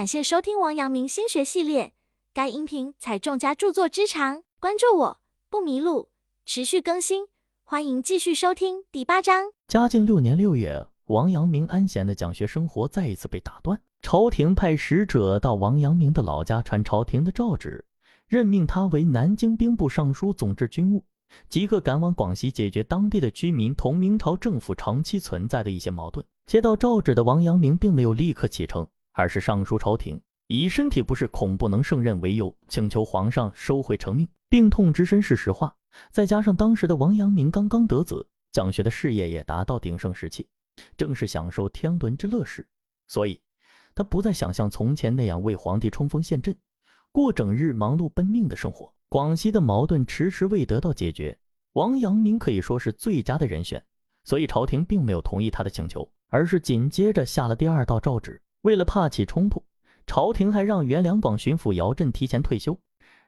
感谢收听王阳明心学系列，该音频采众家著作之长，关注我不迷路，持续更新，欢迎继续收听第八章。嘉靖六年六月，王阳明安闲的讲学生活再一次被打断，朝廷派使者到王阳明的老家传朝廷的诏旨，任命他为南京兵部尚书，总治军务，即刻赶往广西解决当地的居民同明朝政府长期存在的一些矛盾。接到诏旨的王阳明并没有立刻启程。而是上书朝廷，以身体不适恐不能胜任为由，请求皇上收回成命。病痛之身是实话，再加上当时的王阳明刚刚得子，讲学的事业也达到鼎盛时期，正是享受天伦之乐时，所以他不再想像从前那样为皇帝冲锋陷阵，过整日忙碌奔命的生活。广西的矛盾迟迟未得到解决，王阳明可以说是最佳的人选，所以朝廷并没有同意他的请求，而是紧接着下了第二道诏旨。为了怕起冲突，朝廷还让原两广巡抚姚振提前退休，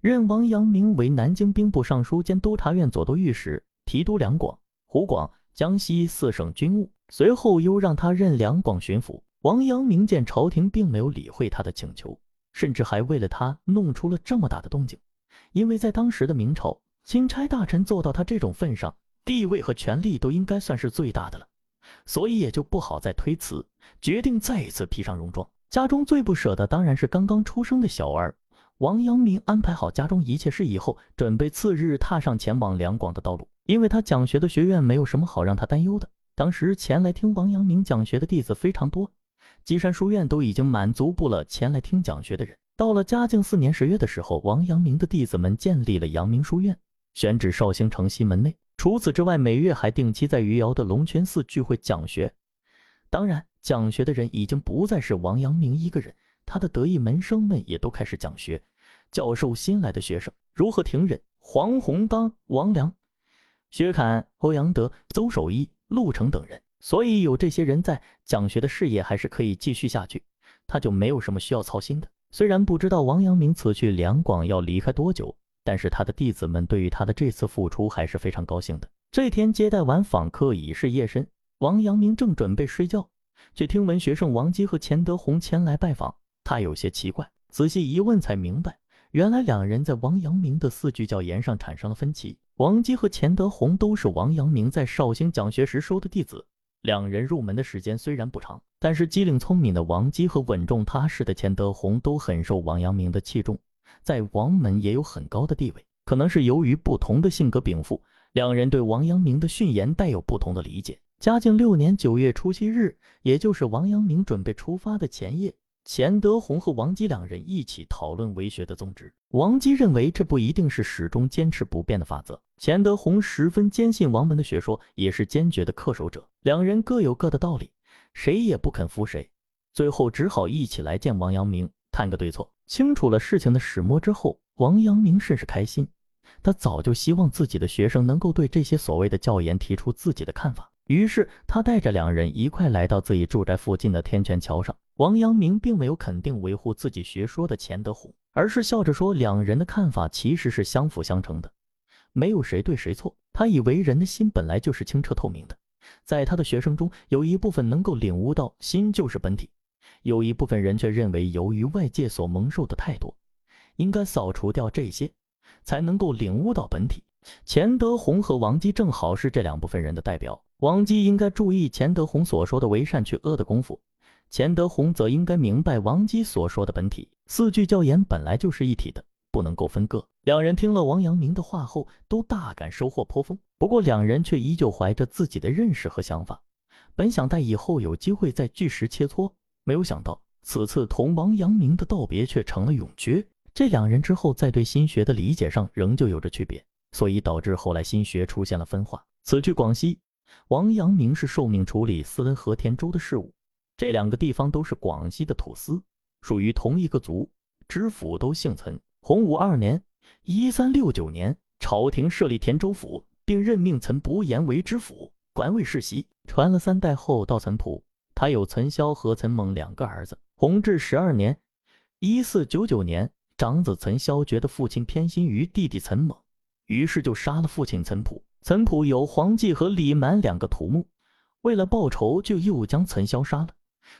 任王阳明为南京兵部尚书兼督察院左都御史，提督两广、湖广、江西四省军务。随后又让他任两广巡抚。王阳明见朝廷并没有理会他的请求，甚至还为了他弄出了这么大的动静。因为在当时的明朝，钦差大臣做到他这种份上，地位和权力都应该算是最大的了。所以也就不好再推辞，决定再一次披上戎装。家中最不舍的当然是刚刚出生的小儿。王阳明安排好家中一切事以后，准备次日踏上前往两广的道路。因为他讲学的学院没有什么好让他担忧的。当时前来听王阳明讲学的弟子非常多，积山书院都已经满足不了前来听讲学的人。到了嘉靖四年十月的时候，王阳明的弟子们建立了阳明书院，选址绍兴城西门内。除此之外，每月还定期在余姚的龙泉寺聚会讲学。当然，讲学的人已经不再是王阳明一个人，他的得意门生们也都开始讲学，教授新来的学生，如何听忍、黄宏刚、王良、薛侃、欧阳德、邹守义、陆成等人。所以有这些人在，讲学的事业还是可以继续下去，他就没有什么需要操心的。虽然不知道王阳明此去两广要离开多久。但是他的弟子们对于他的这次付出还是非常高兴的。这天接待完访客已是夜深，王阳明正准备睡觉，却听闻学生王基和钱德洪前来拜访。他有些奇怪，仔细一问才明白，原来两人在王阳明的四句教言上产生了分歧。王基和钱德洪都是王阳明在绍兴讲学时收的弟子，两人入门的时间虽然不长，但是机灵聪明的王基和稳重踏实的钱德洪都很受王阳明的器重。在王门也有很高的地位，可能是由于不同的性格禀赋，两人对王阳明的训言带有不同的理解。嘉靖六年九月初七日，也就是王阳明准备出发的前夜，钱德洪和王基两人一起讨论为学的宗旨。王基认为这不一定是始终坚持不变的法则，钱德洪十分坚信王门的学说，也是坚决的恪守者。两人各有各的道理，谁也不肯服谁，最后只好一起来见王阳明，探个对错。清楚了事情的始末之后，王阳明甚是开心。他早就希望自己的学生能够对这些所谓的教研提出自己的看法。于是他带着两人一块来到自己住宅附近的天泉桥上。王阳明并没有肯定维护自己学说的钱德洪，而是笑着说，两人的看法其实是相辅相成的，没有谁对谁错。他以为人的心本来就是清澈透明的，在他的学生中有一部分能够领悟到心就是本体。有一部分人却认为，由于外界所蒙受的太多，应该扫除掉这些，才能够领悟到本体。钱德洪和王姬正好是这两部分人的代表。王姬应该注意钱德洪所说的为善去恶的功夫，钱德洪则应该明白王姬所说的本体。四句教言本来就是一体的，不能够分割。两人听了王阳明的话后，都大感收获颇丰。不过，两人却依旧怀着自己的认识和想法，本想待以后有机会再据实切磋。没有想到，此次同王阳明的道别却成了永诀。这两人之后在对心学的理解上仍旧有着区别，所以导致后来心学出现了分化。此去广西，王阳明是受命处理思恩和田州的事务。这两个地方都是广西的土司，属于同一个族，知府都姓岑。洪武二年（一三六九年），朝廷设立田州府，并任命岑伯言为知府，管理世袭。传了三代后，到岑普。他有岑霄和岑猛两个儿子。弘治十二年（一四九九年），长子岑霄觉得父亲偏心于弟弟岑猛，于是就杀了父亲岑普。岑普有黄继和李蛮两个徒目，为了报仇，就又将岑霄杀了。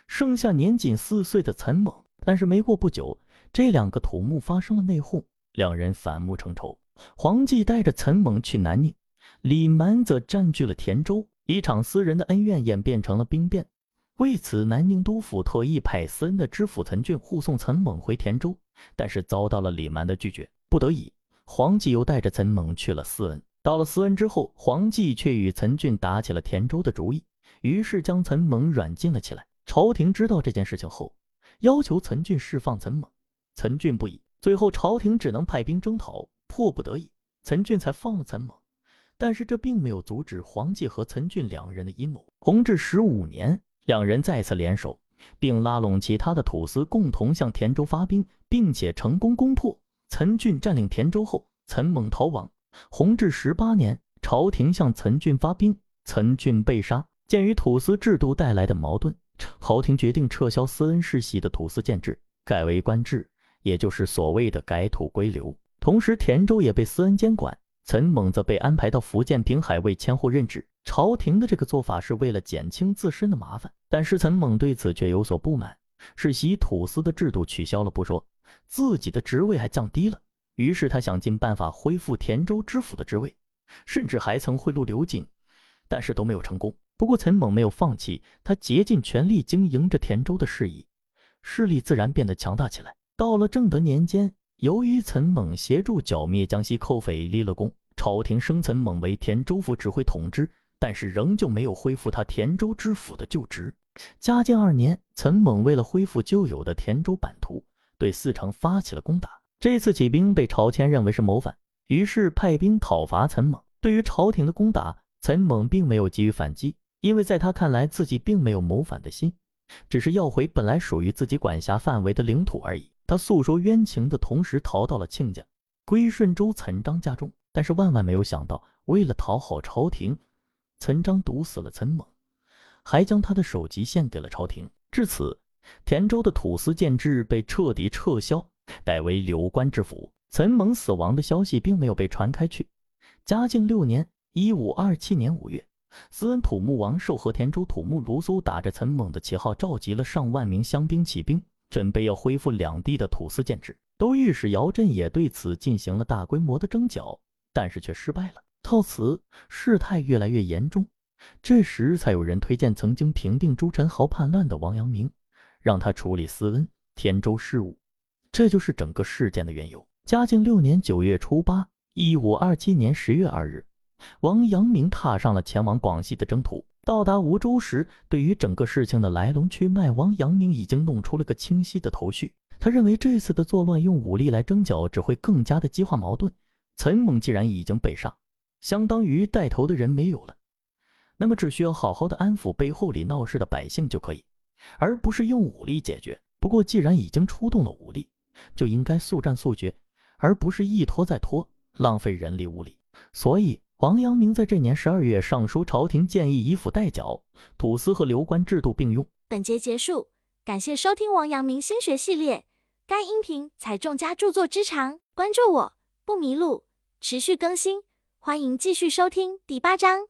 剩下年仅四岁的岑猛，但是没过不久，这两个土木发生了内讧，两人反目成仇。黄继带着岑猛去南宁，李蛮则占据了田州，一场私人的恩怨演变成了兵变。为此，南宁都府特意派私恩的知府岑俊护送岑猛回田州，但是遭到了李蛮的拒绝。不得已，黄继又带着岑猛去了思恩。到了思恩之后，黄继却与岑俊打起了田州的主意，于是将岑猛软禁了起来。朝廷知道这件事情后，要求岑俊释放岑猛，岑俊不依，最后朝廷只能派兵征讨，迫不得已，岑俊才放了岑猛。但是这并没有阻止黄继和岑俊两人的阴谋。弘治十五年。两人再次联手，并拉拢其他的土司，共同向田州发兵，并且成功攻破。岑俊占领田州后，岑猛逃亡。弘治十八年，朝廷向岑俊发兵，岑俊被杀。鉴于土司制度带来的矛盾，朝廷决定撤销司恩世袭的土司建制，改为官制，也就是所谓的改土归流。同时，田州也被司恩监管。岑猛则被安排到福建平海为千户任职。朝廷的这个做法是为了减轻自身的麻烦，但是岑猛对此却有所不满。世袭土司的制度取消了不说，自己的职位还降低了。于是他想尽办法恢复田州知府的职位，甚至还曾贿赂刘瑾，但是都没有成功。不过岑猛没有放弃，他竭尽全力经营着田州的事宜，势力自然变得强大起来。到了正德年间，由于岑猛协助剿灭江西寇匪，立了功。朝廷升岑猛为田州府指挥统治，但是仍旧没有恢复他田州知府的旧职。嘉靖二年，岑猛为了恢复旧有的田州版图，对四城发起了攻打。这次起兵被朝谦认为是谋反，于是派兵讨伐岑猛。对于朝廷的攻打，岑猛并没有急于反击，因为在他看来，自己并没有谋反的心，只是要回本来属于自己管辖范围的领土而已。他诉说冤情的同时，逃到了亲家归顺州岑章家中。但是万万没有想到，为了讨好朝廷，岑章毒死了岑猛，还将他的首级献给了朝廷。至此，田州的土司建制被彻底撤销，改为流官制府。岑猛死亡的消息并没有被传开去。嘉靖六年（一五二七年）五月，思恩土木王寿和田州土木卢苏打着岑猛的旗号，召集了上万名乡兵起兵，准备要恢复两地的土司建制。都御史姚振也对此进行了大规模的征剿。但是却失败了，到此事态越来越严重。这时才有人推荐曾经平定朱宸濠叛乱的王阳明，让他处理思恩、田州事务。这就是整个事件的缘由。嘉靖六年九月初八，一五二七年十月二日，王阳明踏上了前往广西的征途。到达梧州时，对于整个事情的来龙去脉，王阳明已经弄出了个清晰的头绪。他认为这次的作乱用武力来征剿，只会更加的激化矛盾。岑猛既然已经被杀，相当于带头的人没有了，那么只需要好好的安抚背后里闹事的百姓就可以，而不是用武力解决。不过既然已经出动了武力，就应该速战速决，而不是一拖再拖，浪费人力物力。所以王阳明在这年十二月上书朝廷，建议以府代剿，土司和流官制度并用。本节结束，感谢收听王阳明心学系列。该音频采众家著作之长，关注我不迷路。持续更新，欢迎继续收听第八章。